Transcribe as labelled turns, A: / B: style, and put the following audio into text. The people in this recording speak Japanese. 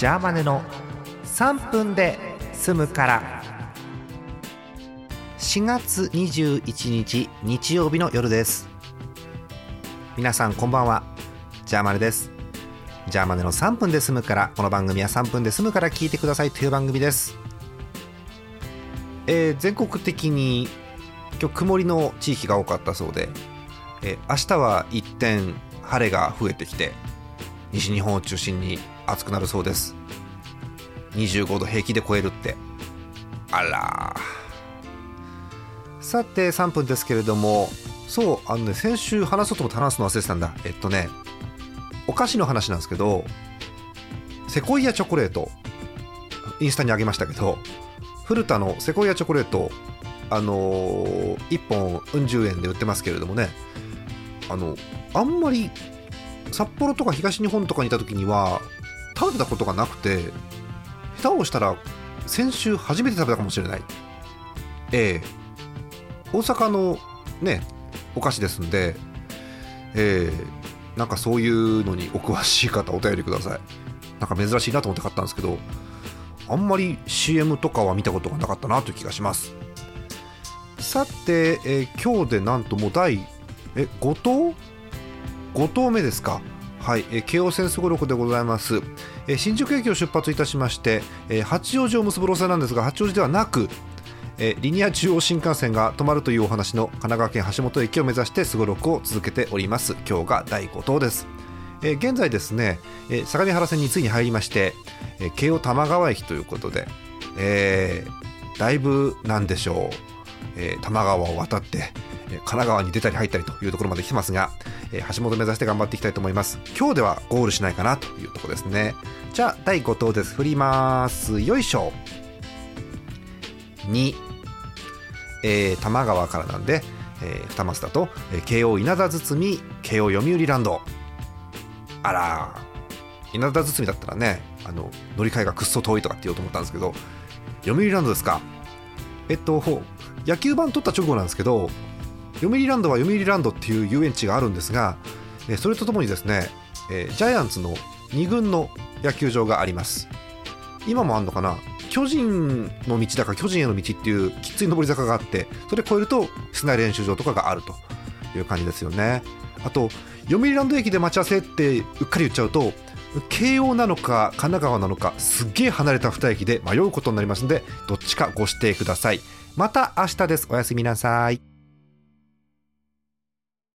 A: ジャーマネの3分で済むから。4月21日日曜日の夜です。皆さんこんばんは。ジャーマネです。ジャーマネの3分で済むからこの番組は3分で済むから聞いてくださいという番組です。えー、全国的に今日曇りの地域が多かったそうで、えー、明日は一転晴れが増えてきて西日本を中心に暑くなるそうです。25度平気で超えるって。あら。さて3分ですけれども。そうあのね先週話そうと思って話すの忘れてたんだ。えっとねお菓子の話なんですけどセコイアチョコレート。インスタにあげましたけど古田のセコイアチョコレートあのー、1本うん十円で売ってますけれどもね。あのあんまり札幌とか東日本とかにいた時には食べたことがなくて下手をしたら先週初めて食べたかもしれない。ええ。大阪のねお菓子ですんでええ。なんかそういうのにお詳しい方お便りください。なんか珍しいなと思って買ったんですけどあんまり CM とかは見たことがなかったなという気がします。さて、えー、今日でなんともう第え5頭5投目ですか。はい、え、京王線すごろくでございます、え、新宿駅を出発いたしまして、え、八王子を結ぶ路線なんですが八王子ではなく、え、リニア中央新幹線が止まるというお話の神奈川県橋本駅を目指してすごろくを続けております。今日が第5投です。え、現在ですね、え、相模原線についに入りまして、え、京王玉川駅ということで、えー、だいぶなんでしょう、えー、多摩川を渡って、神奈川に出たり入ったりというところまで来てますが、えー、橋本目指して頑張っていきたいと思います。今日ではゴールしないかなというところですね。じゃあ第5投です。振ります。よいしょ。2、えー、多摩川からなんで、えー、二マスだと、えー、京王稲田堤京王読売ランド。あら稲田堤だったらねあの乗り換えがくっそ遠いとかって言おうと思ったんですけど読売ランドですか。えっと野球盤取った直後なんですけど読売ランドは読売ランドっていう遊園地があるんですがえそれとともにですねえジャイアンツの2軍の野球場があります。今もあんのかな？巨人の道だか巨人への道っていうきつい上り坂があってそれ越えると室内練習場とかがあるという感じですよね。あと読売ランド駅で待ち合わせってうっかり言っちゃうと京王なのか神奈川なのかすっげえ離れた2駅で迷うことになりますのでどっちかご指定ください。また明日です。おやすみなさい。